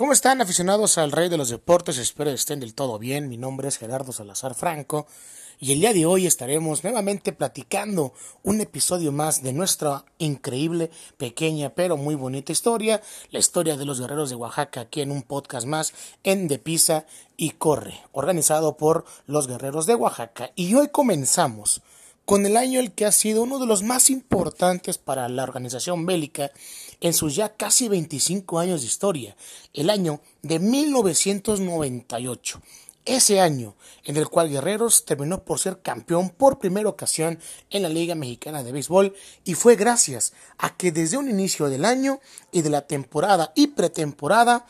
¿Cómo están aficionados al Rey de los Deportes? Espero estén del todo bien. Mi nombre es Gerardo Salazar Franco y el día de hoy estaremos nuevamente platicando un episodio más de nuestra increíble, pequeña pero muy bonita historia, la historia de los guerreros de Oaxaca aquí en un podcast más en De Pisa y Corre, organizado por los guerreros de Oaxaca. Y hoy comenzamos con el año el que ha sido uno de los más importantes para la organización bélica en sus ya casi 25 años de historia, el año de 1998. Ese año en el cual Guerreros terminó por ser campeón por primera ocasión en la Liga Mexicana de Béisbol y fue gracias a que desde un inicio del año y de la temporada y pretemporada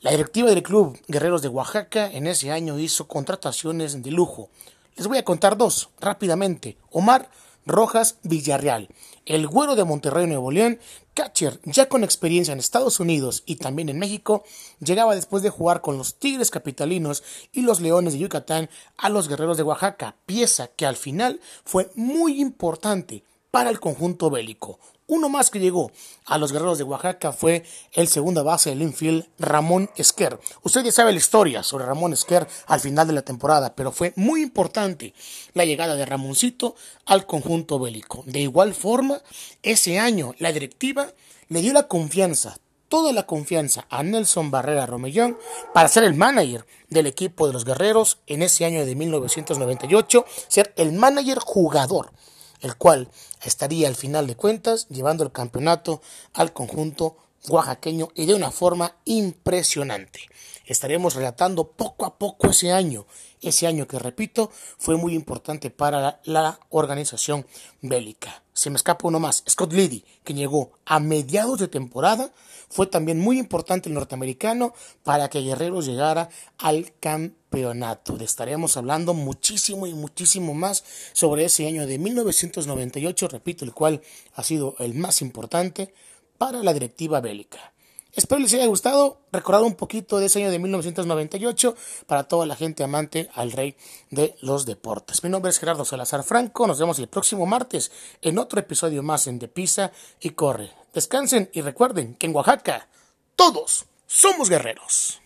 la directiva del club Guerreros de Oaxaca en ese año hizo contrataciones de lujo, les voy a contar dos rápidamente. Omar Rojas Villarreal, el güero de Monterrey, Nuevo León, catcher ya con experiencia en Estados Unidos y también en México, llegaba después de jugar con los Tigres Capitalinos y los Leones de Yucatán a los Guerreros de Oaxaca, pieza que al final fue muy importante para el conjunto bélico. Uno más que llegó a los guerreros de Oaxaca fue el segunda base del infield, Ramón Esquer. Usted ya sabe la historia sobre Ramón Esquer al final de la temporada, pero fue muy importante la llegada de Ramoncito al conjunto bélico. De igual forma, ese año la directiva le dio la confianza, toda la confianza a Nelson Barrera Romellón para ser el manager del equipo de los guerreros en ese año de 1998, ser el manager jugador el cual estaría al final de cuentas llevando el campeonato al conjunto oaxaqueño y de una forma impresionante. Estaremos relatando poco a poco ese año, ese año que repito fue muy importante para la, organización bélica. Se me escapa uno más, Scott Liddy, que llegó a mediados de temporada, fue también muy importante el norteamericano para que Guerreros llegara al campeonato. estaremos hablando muchísimo y muchísimo más sobre ese año de 1998, repito, el cual ha sido el más importante para la directiva bélica. Espero les haya gustado recordar un poquito de ese año de 1998 para toda la gente amante al rey de los deportes. Mi nombre es Gerardo Salazar Franco. Nos vemos el próximo martes en otro episodio más en De Pisa y Corre. Descansen y recuerden que en Oaxaca todos somos guerreros.